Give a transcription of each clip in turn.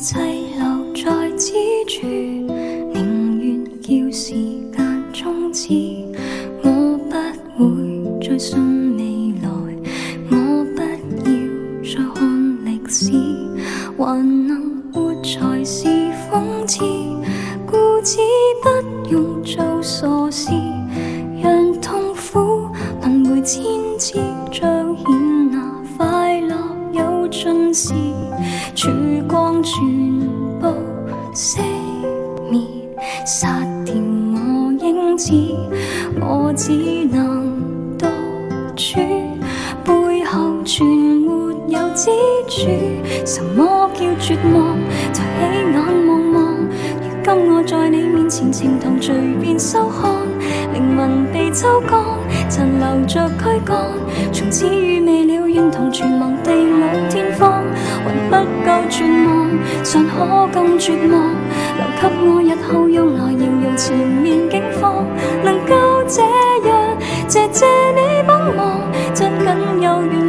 滞留在此处，宁愿叫时间终止。我不会再信未来，我不要再看历史，还能活才是讽刺。故此不用做傻事，让痛苦轮回千次，将。尽是曙光，全部熄灭，杀掉我影子，我只能独处，背后全没有支柱。什么叫绝望？抬起眼望望，如今我在你面前，情同随便收看，灵魂被抽干，残留着躯干，从此与未了愿同全亡地。天方，还不够绝望，尚可更绝望，留给我日后用来形容前面境况。能够这样，谢谢你帮忙，真紧有缘。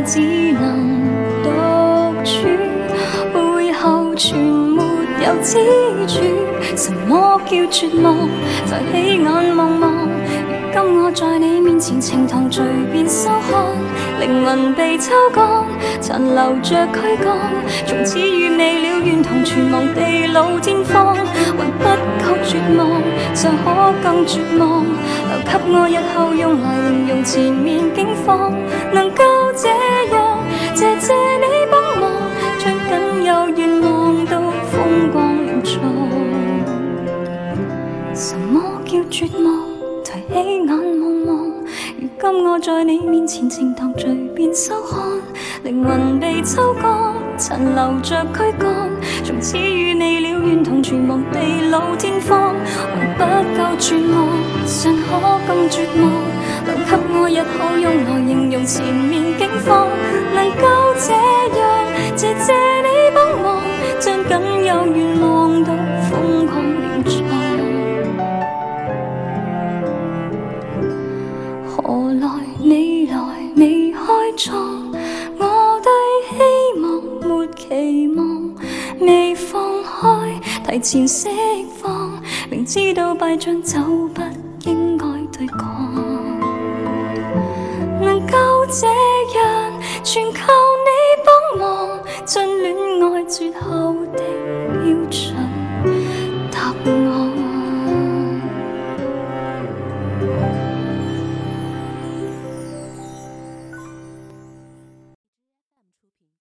我只能独处，背后全没有支柱。什么叫绝望？抬起眼望望，如今我在你面前，情堂随便收看，灵魂被抽干，残留着躯干。从此与未了怨同存亡，地老天荒还不够绝望，尚可更绝望，留给我日后用来形容前面境况。绝望，抬起眼望望，如今我在你面前，情堂随便收看，灵魂被抽干，残留着躯干，从此与你了缘同存亡，地老天荒还不够绝望，尚可更绝望，留给我一口用来形容前面境况，能够这样，谢谢你帮忙，将仅有愿望。何来未来未开创？我对希望没期望，未放开提前释放，明知道败仗就不应该对抗。能够这样全靠你帮忙，尽恋爱绝后的。